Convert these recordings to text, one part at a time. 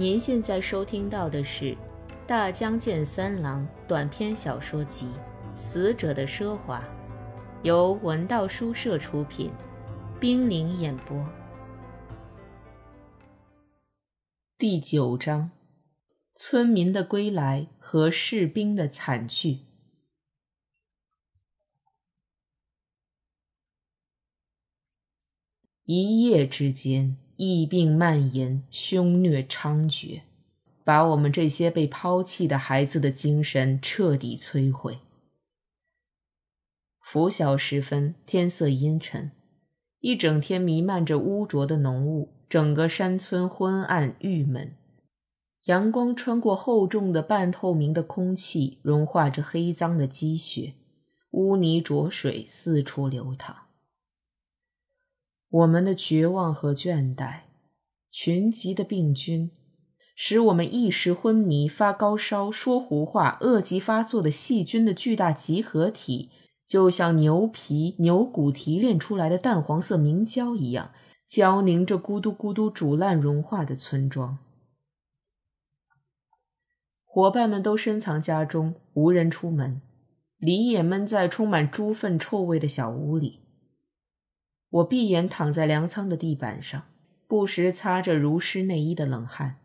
您现在收听到的是《大江健三郎》短篇小说集《死者的奢华》，由文道书社出品，冰凌演播。第九章：村民的归来和士兵的惨剧。一夜之间。疫病蔓延，凶虐猖獗，把我们这些被抛弃的孩子的精神彻底摧毁。拂晓时分，天色阴沉，一整天弥漫着污浊的浓雾，整个山村昏暗郁闷。阳光穿过厚重的半透明的空气，融化着黑脏的积雪，污泥浊水四处流淌。我们的绝望和倦怠，群集的病菌，使我们一时昏迷、发高烧、说胡话、恶疾发作的细菌的巨大集合体，就像牛皮、牛骨提炼出来的淡黄色明胶一样，胶凝着咕嘟咕嘟煮烂融化的村庄。伙伴们都深藏家中，无人出门，李也闷在充满猪粪臭味的小屋里。我闭眼躺在粮仓的地板上，不时擦着如湿内衣的冷汗。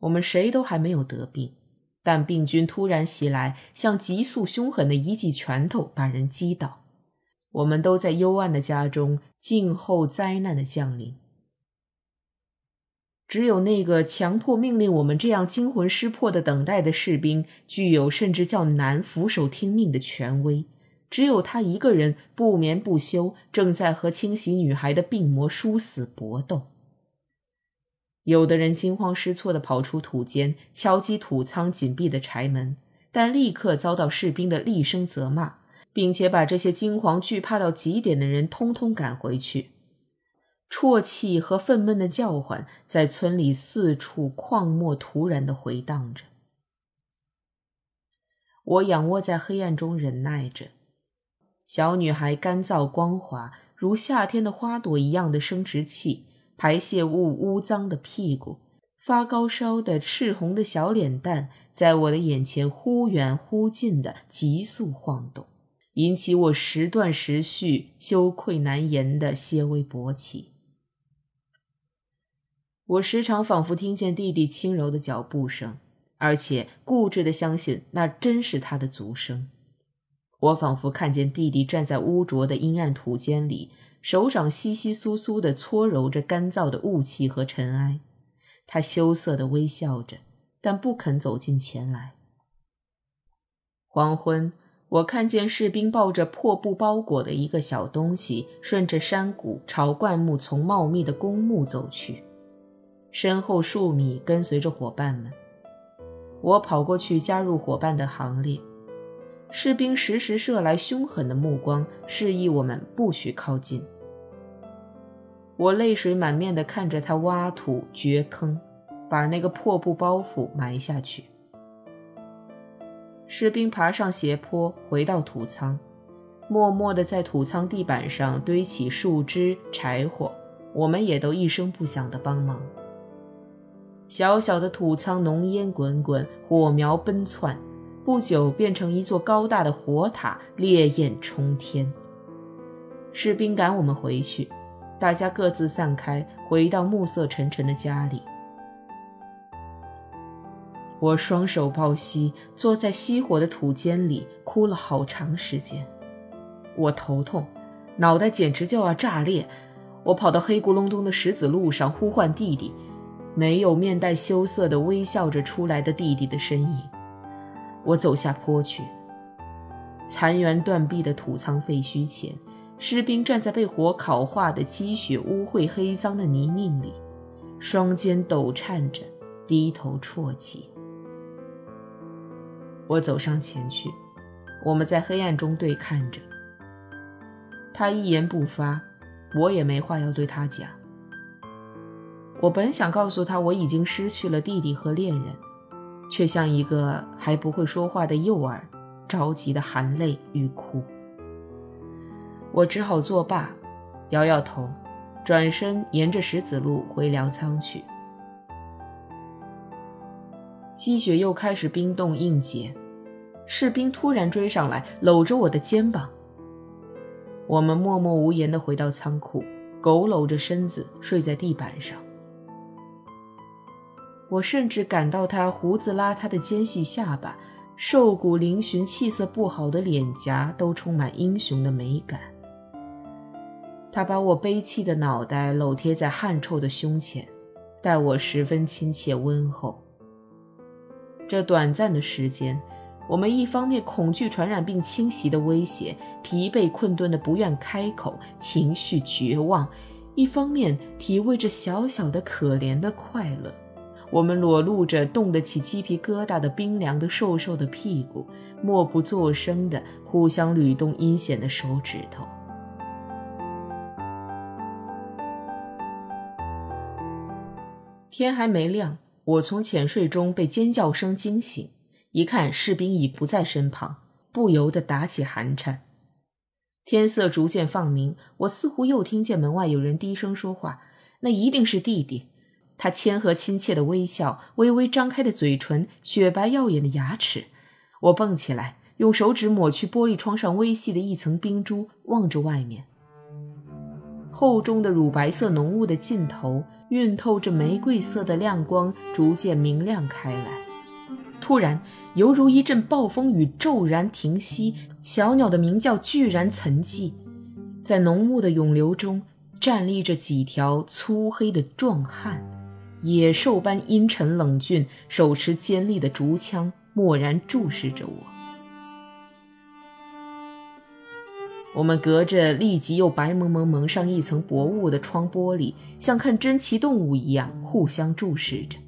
我们谁都还没有得病，但病菌突然袭来，像急速凶狠的一记拳头，把人击倒。我们都在幽暗的家中静候灾难的降临。只有那个强迫命令我们这样惊魂失魄的等待的士兵，具有甚至较难俯首听命的权威。只有他一个人不眠不休，正在和清洗女孩的病魔殊死搏斗。有的人惊慌失措地跑出土间，敲击土仓紧闭的柴门，但立刻遭到士兵的厉声责骂，并且把这些惊惶惧怕到极点的人通通赶回去。啜泣和愤懑的叫唤在村里四处旷漠突然地回荡着。我仰卧在黑暗中忍耐着。小女孩干燥光滑，如夏天的花朵一样的生殖器，排泄物污脏的屁股，发高烧的赤红的小脸蛋，在我的眼前忽远忽近的急速晃动，引起我时断时续、羞愧难言的些微勃起。我时常仿佛听见弟弟轻柔的脚步声，而且固执的相信那真是他的足声。我仿佛看见弟弟站在污浊的阴暗土间里，手掌稀稀疏疏地搓揉着干燥的雾气和尘埃。他羞涩地微笑着，但不肯走近前来。黄昏，我看见士兵抱着破布包裹的一个小东西，顺着山谷朝灌木丛茂密的公墓走去，身后数米跟随着伙伴们。我跑过去加入伙伴的行列。士兵时时射来凶狠的目光，示意我们不许靠近。我泪水满面地看着他挖土掘坑，把那个破布包袱埋下去。士兵爬上斜坡，回到土仓，默默地在土仓地板上堆起树枝、柴火。我们也都一声不响地帮忙。小小的土仓浓烟滚滚，火苗奔窜。不久，变成一座高大的火塔，烈焰冲天。士兵赶我们回去，大家各自散开，回到暮色沉沉的家里。我双手抱膝，坐在熄火的土间里，哭了好长时间。我头痛，脑袋简直就要炸裂。我跑到黑咕隆咚的石子路上，呼唤弟弟，没有面带羞涩的微笑着出来的弟弟的身影。我走下坡去，残垣断壁的土仓废墟前，士兵站在被火烤化的积雪污秽黑脏的泥泞里，双肩抖颤着，低头啜泣。我走上前去，我们在黑暗中对看着。他一言不发，我也没话要对他讲。我本想告诉他，我已经失去了弟弟和恋人。却像一个还不会说话的幼儿，着急的含泪欲哭。我只好作罢，摇摇头，转身沿着石子路回粮仓去。积雪又开始冰冻硬结，士兵突然追上来，搂着我的肩膀。我们默默无言地回到仓库，佝偻着身子睡在地板上。我甚至感到他胡子邋遢的尖细下巴、瘦骨嶙峋、气色不好的脸颊都充满英雄的美感。他把我悲戚的脑袋搂贴在汗臭的胸前，待我十分亲切温厚。这短暂的时间。我们一方面恐惧传染病侵袭的威胁，疲惫困顿的不愿开口，情绪绝望；一方面体味着小小的可怜的快乐。我们裸露着冻得起鸡皮疙瘩的冰凉的瘦瘦的屁股，默不作声地互相捋动阴险的手指头。天还没亮，我从浅睡中被尖叫声惊醒。一看士兵已不在身旁，不由得打起寒颤。天色逐渐放明，我似乎又听见门外有人低声说话，那一定是弟弟。他谦和亲切的微笑，微微张开的嘴唇，雪白耀眼的牙齿。我蹦起来，用手指抹去玻璃窗上微细的一层冰珠，望着外面。厚重的乳白色浓雾的尽头，晕透着玫瑰色的亮光，逐渐明亮开来。突然，犹如一阵暴风雨骤然停息，小鸟的鸣叫居然沉寂，在浓雾的涌流中站立着几条粗黑的壮汉，野兽般阴沉冷峻，手持尖利的竹枪，默然注视着我。我们隔着立即又白蒙蒙蒙上一层薄雾的窗玻璃，像看珍奇动物一样互相注视着。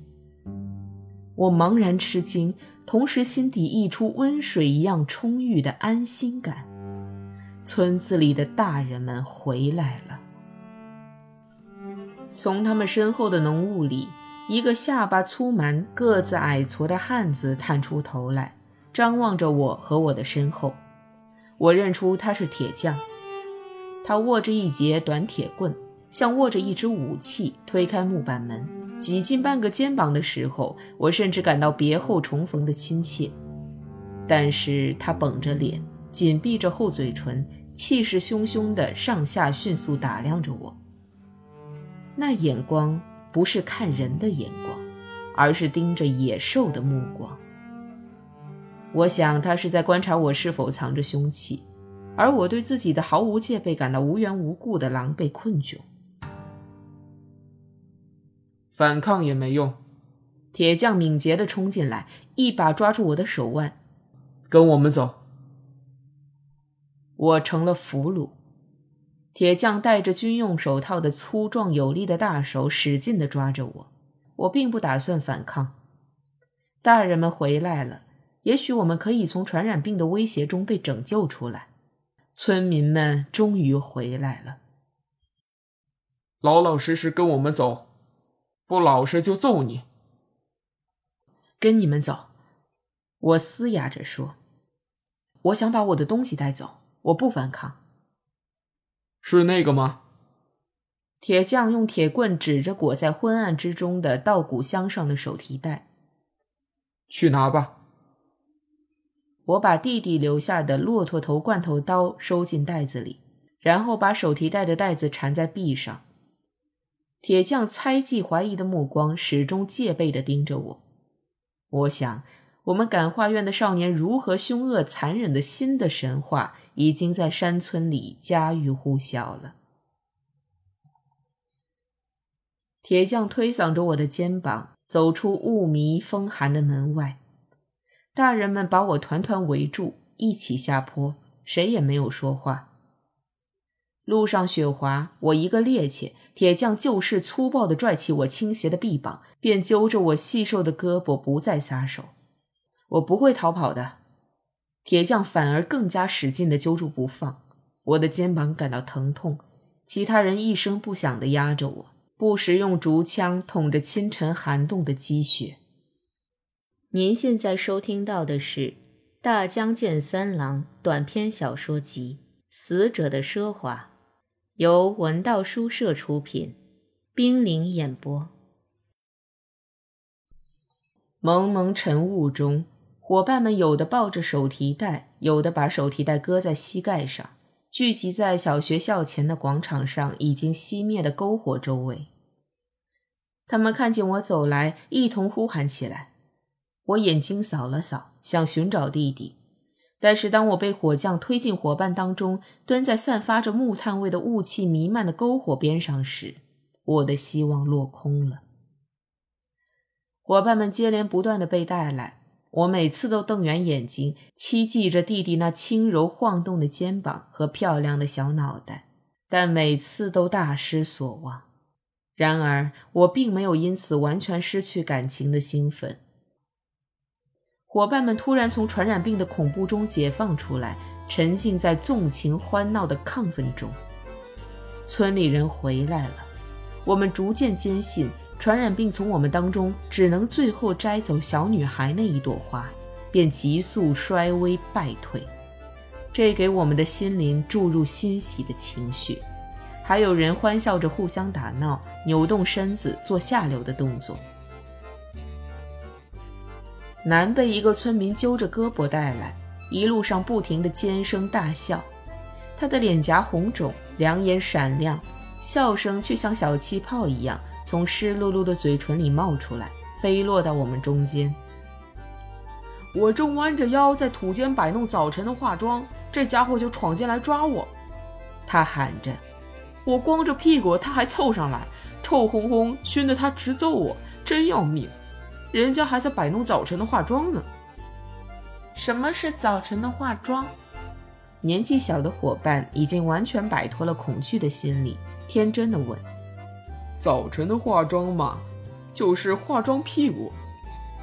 我茫然吃惊，同时心底溢出温水一样充裕的安心感。村子里的大人们回来了。从他们身后的浓雾里，一个下巴粗蛮、个子矮矬的汉子探出头来，张望着我和我的身后。我认出他是铁匠，他握着一截短铁棍，像握着一支武器，推开木板门。挤进半个肩膀的时候，我甚至感到别后重逢的亲切。但是他绷着脸，紧闭着厚嘴唇，气势汹汹地上下迅速打量着我。那眼光不是看人的眼光，而是盯着野兽的目光。我想他是在观察我是否藏着凶器，而我对自己的毫无戒备感到无缘无故的狼狈困窘。反抗也没用，铁匠敏捷地冲进来，一把抓住我的手腕，跟我们走。我成了俘虏。铁匠戴着军用手套的粗壮有力的大手使劲地抓着我，我并不打算反抗。大人们回来了，也许我们可以从传染病的威胁中被拯救出来。村民们终于回来了，老老实实跟我们走。不老实就揍你！跟你们走，我嘶哑着说：“我想把我的东西带走，我不反抗。”是那个吗？铁匠用铁棍指着裹在昏暗之中的稻谷箱上的手提袋：“去拿吧。”我把弟弟留下的骆驼头罐头刀收进袋子里，然后把手提袋的袋子缠在臂上。铁匠猜忌、怀疑的目光始终戒备地盯着我。我想，我们感化院的少年如何凶恶、残忍的新的神话，已经在山村里家喻户晓了。铁匠推搡着我的肩膀，走出雾迷、风寒的门外。大人们把我团团围住，一起下坡，谁也没有说话。路上雪滑，我一个趔趄，铁匠就是粗暴地拽起我倾斜的臂膀，便揪着我细瘦的胳膊，不再撒手。我不会逃跑的，铁匠反而更加使劲地揪住不放。我的肩膀感到疼痛，其他人一声不响地压着我，不时用竹枪捅着清晨寒冻的积雪。您现在收听到的是《大江健三郎》短篇小说集《死者的奢华》。由文道书社出品，冰凌演播。蒙蒙晨雾中，伙伴们有的抱着手提袋，有的把手提袋搁在膝盖上，聚集在小学校前的广场上已经熄灭的篝火周围。他们看见我走来，一同呼喊起来。我眼睛扫了扫，想寻找弟弟，但是当我被火将推进伙伴当中，蹲在散发着木炭味的雾气弥漫的篝火边上时，我的希望落空了。伙伴们接连不断的被带来，我每次都瞪圆眼睛，期冀着弟弟那轻柔晃动的肩膀和漂亮的小脑袋，但每次都大失所望。然而，我并没有因此完全失去感情的兴奋。伙伴们突然从传染病的恐怖中解放出来，沉浸在纵情欢闹的亢奋中。村里人回来了，我们逐渐坚信，传染病从我们当中只能最后摘走小女孩那一朵花，便急速衰微败退。这给我们的心灵注入欣喜的情绪。还有人欢笑着互相打闹，扭动身子做下流的动作。男被一个村民揪着胳膊带来，一路上不停的尖声大笑，他的脸颊红肿，两眼闪亮，笑声却像小气泡一样从湿漉漉的嘴唇里冒出来，飞落到我们中间。我正弯着腰在土间摆弄早晨的化妆，这家伙就闯进来抓我，他喊着。我光着屁股，他还凑上来，臭烘烘，熏得他直揍我，真要命！人家还在摆弄早晨的化妆呢。什么是早晨的化妆？年纪小的伙伴已经完全摆脱了恐惧的心理，天真的问：“早晨的化妆嘛，就是化妆屁股。”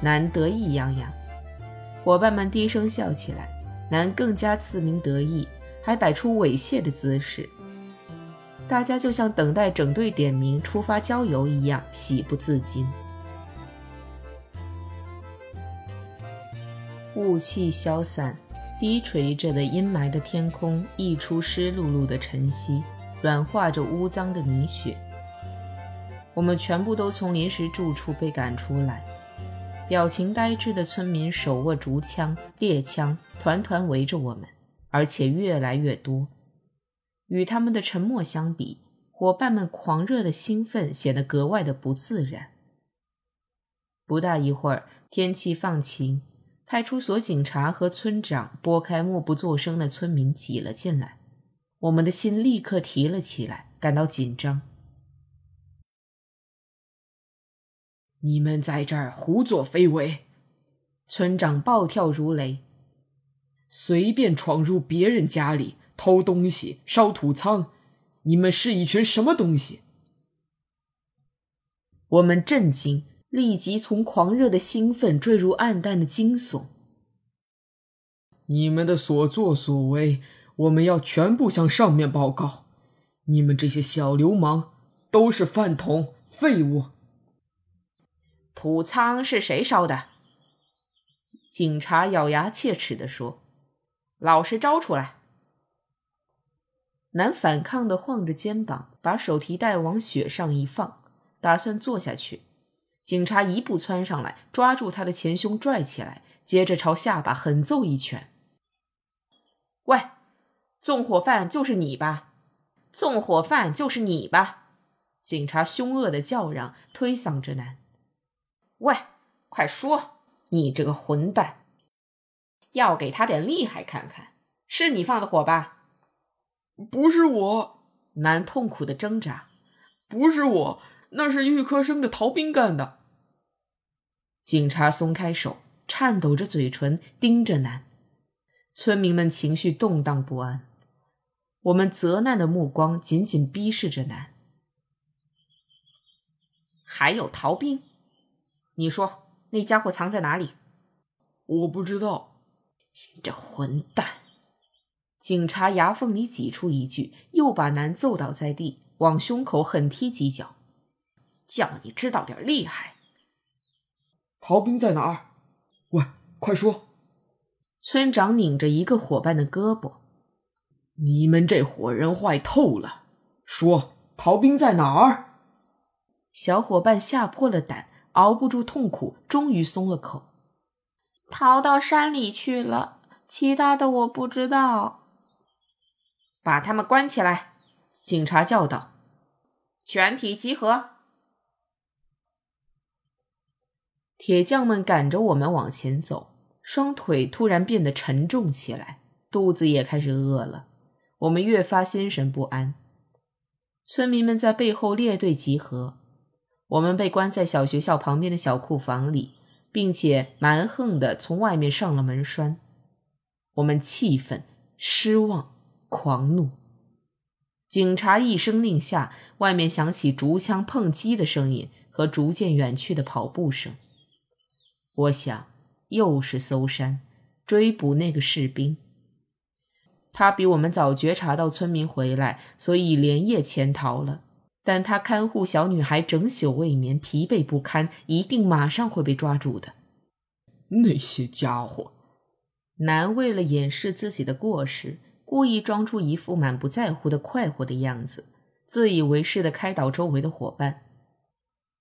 男得意洋洋，伙伴们低声笑起来，男更加自鸣得意，还摆出猥亵的姿势。大家就像等待整队点名出发郊游一样，喜不自禁。雾气消散，低垂着的阴霾的天空溢出湿漉漉的晨曦，软化着污脏的泥雪。我们全部都从临时住处被赶出来，表情呆滞的村民手握竹枪、猎枪，团团围着我们，而且越来越多。与他们的沉默相比，伙伴们狂热的兴奋显得格外的不自然。不大一会儿，天气放晴，派出所警察和村长拨开默不作声的村民挤了进来，我们的心立刻提了起来，感到紧张。你们在这儿胡作非为！村长暴跳如雷，随便闯入别人家里。偷东西、烧土仓，你们是一群什么东西？我们震惊，立即从狂热的兴奋坠入暗淡的惊悚。你们的所作所为，我们要全部向上面报告。你们这些小流氓都是饭桶、废物。土仓是谁烧的？警察咬牙切齿地说：“老实招出来。”男反抗的晃着肩膀，把手提袋往雪上一放，打算坐下去。警察一步窜上来，抓住他的前胸拽起来，接着朝下巴狠揍一拳。“喂，纵火犯就是你吧？纵火犯就是你吧？”警察凶恶的叫嚷，推搡着男。“喂，快说，你这个混蛋！要给他点厉害看看，是你放的火吧？”不是我，男痛苦的挣扎。不是我，那是预科生的逃兵干的。警察松开手，颤抖着嘴唇盯着男。村民们情绪动荡不安，我们责难的目光紧紧逼视着男。还有逃兵？你说那家伙藏在哪里？我不知道。这混蛋！警察牙缝里挤出一句，又把男揍倒在地，往胸口狠踢几脚，叫你知道点厉害。逃兵在哪儿？喂，快说！村长拧着一个伙伴的胳膊：“你们这伙人坏透了！说，逃兵在哪儿？”小伙伴吓破了胆，熬不住痛苦，终于松了口，逃到山里去了。其他的我不知道。把他们关起来！警察叫道：“全体集合！”铁匠们赶着我们往前走，双腿突然变得沉重起来，肚子也开始饿了。我们越发心神不安。村民们在背后列队集合，我们被关在小学校旁边的小库房里，并且蛮横的从外面上了门栓。我们气愤、失望、狂怒。警察一声令下，外面响起竹枪碰击的声音和逐渐远去的跑步声。我想，又是搜山，追捕那个士兵。他比我们早觉察到村民回来，所以连夜潜逃了。但他看护小女孩整宿未眠，疲惫不堪，一定马上会被抓住的。那些家伙，男为了掩饰自己的过失，故意装出一副满不在乎的快活的样子，自以为是的开导周围的伙伴。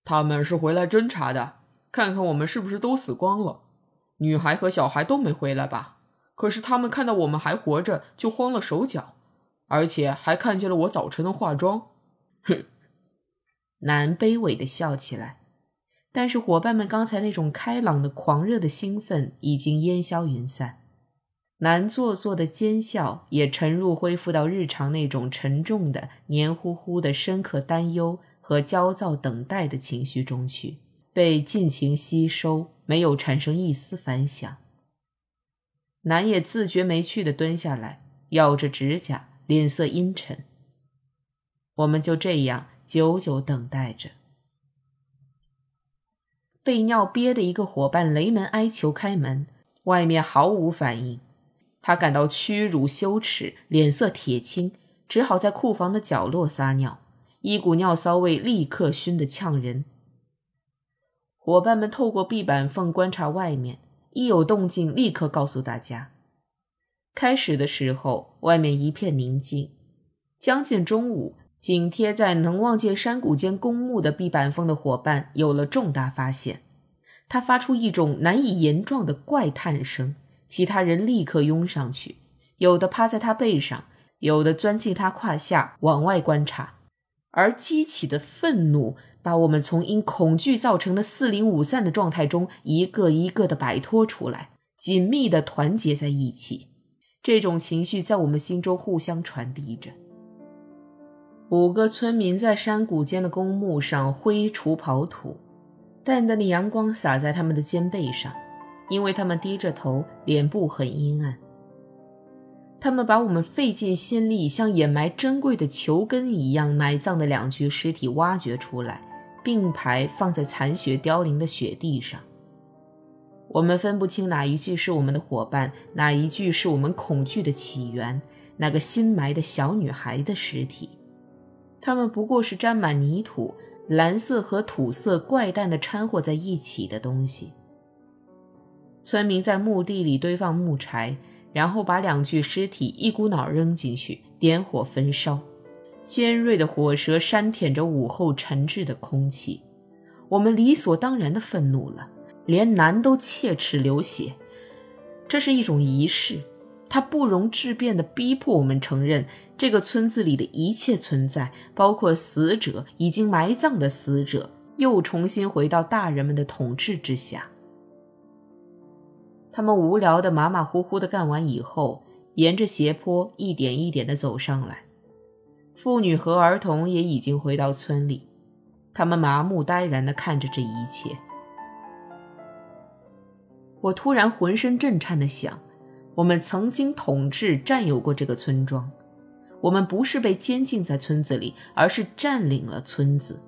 他们是回来侦查的。看看我们是不是都死光了？女孩和小孩都没回来吧？可是他们看到我们还活着，就慌了手脚，而且还看见了我早晨的化妆。哼！男卑微的笑起来，但是伙伴们刚才那种开朗的、狂热的兴奋已经烟消云散。男做作的奸笑也沉入恢复到日常那种沉重的、黏糊糊的、深刻担忧和焦躁等待的情绪中去。被尽情吸收，没有产生一丝反响。南也自觉没趣的蹲下来，咬着指甲，脸色阴沉。我们就这样久久等待着。被尿憋的一个伙伴雷门哀求开门，外面毫无反应。他感到屈辱羞耻，脸色铁青，只好在库房的角落撒尿，一股尿骚味立刻熏得呛人。伙伴们透过壁板缝观察外面，一有动静立刻告诉大家。开始的时候，外面一片宁静。将近中午，紧贴在能望见山谷间公墓的壁板缝的伙伴有了重大发现，他发出一种难以言状的怪叹声。其他人立刻拥上去，有的趴在他背上，有的钻进他胯下往外观察，而激起的愤怒。把我们从因恐惧造成的四零五散的状态中一个一个的摆脱出来，紧密的团结在一起。这种情绪在我们心中互相传递着。五个村民在山谷间的公墓上挥锄刨土，淡淡的阳光洒在他们的肩背上，因为他们低着头，脸部很阴暗。他们把我们费尽心力像掩埋珍贵的球根一样埋葬的两具尸体挖掘出来。并排放在残雪凋零的雪地上，我们分不清哪一具是我们的伙伴，哪一具是我们恐惧的起源。那个新埋的小女孩的尸体，它们不过是沾满泥土、蓝色和土色怪诞的掺和在一起的东西。村民在墓地里堆放木柴，然后把两具尸体一股脑扔进去，点火焚烧。尖锐的火舌扇舔着午后沉滞的空气，我们理所当然的愤怒了，连男都切齿流血。这是一种仪式，它不容置辩地逼迫我们承认这个村子里的一切存在，包括死者、已经埋葬的死者，又重新回到大人们的统治之下。他们无聊的、马马虎虎的干完以后，沿着斜坡一点一点地走上来。妇女和儿童也已经回到村里，他们麻木呆然地看着这一切。我突然浑身震颤地想：我们曾经统治、占有过这个村庄，我们不是被监禁在村子里，而是占领了村子。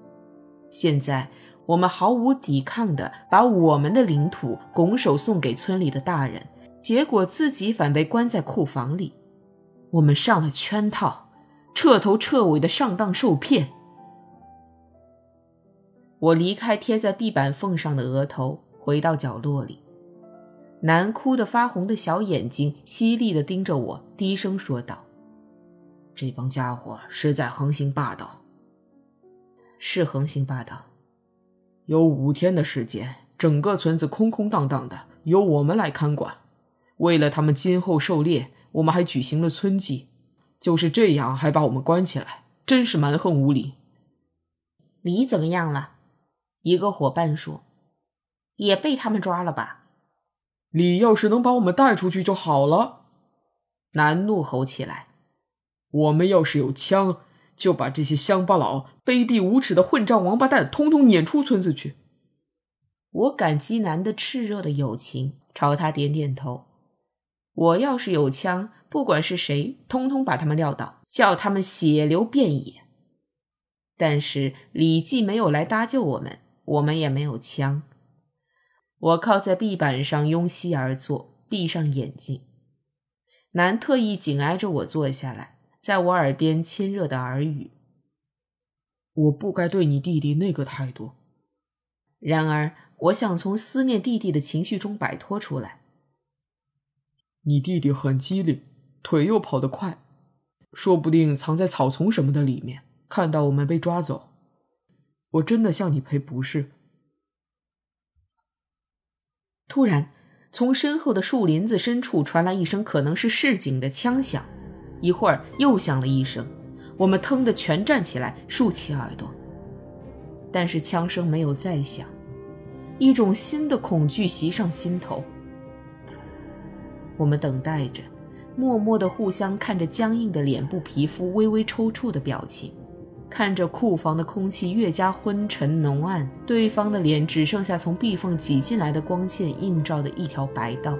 现在，我们毫无抵抗地把我们的领土拱手送给村里的大人，结果自己反被关在库房里。我们上了圈套。彻头彻尾的上当受骗。我离开贴在壁板缝上的额头，回到角落里。难哭的发红的小眼睛犀利的盯着我，低声说道：“这帮家伙实在横行霸道。是横行霸道，有五天的时间，整个村子空空荡荡的，由我们来看管。为了他们今后狩猎，我们还举行了村祭。就是这样，还把我们关起来，真是蛮横无理。你怎么样了？一个伙伴说：“也被他们抓了吧？”李要是能把我们带出去就好了。南怒吼起来：“我们要是有枪，就把这些乡巴佬、卑鄙无耻的混账王八蛋通通撵出村子去。”我感激南的炽热的友情，朝他点点头。我要是有枪，不管是谁，通通把他们撂倒，叫他们血流遍野。但是李记没有来搭救我们，我们也没有枪。我靠在壁板上，拥膝而坐，闭上眼睛。南特意紧挨着我坐下来，在我耳边亲热的耳语：“我不该对你弟弟那个态度。”然而，我想从思念弟弟的情绪中摆脱出来。你弟弟很机灵，腿又跑得快，说不定藏在草丛什么的里面，看到我们被抓走。我真的向你赔不是。突然，从身后的树林子深处传来一声可能是市井的枪响，一会儿又响了一声，我们腾的全站起来，竖起耳朵。但是枪声没有再响，一种新的恐惧袭上心头。我们等待着，默默地互相看着僵硬的脸部皮肤微微抽搐的表情，看着库房的空气越加昏沉浓暗，对方的脸只剩下从壁缝挤进来的光线映照的一条白道。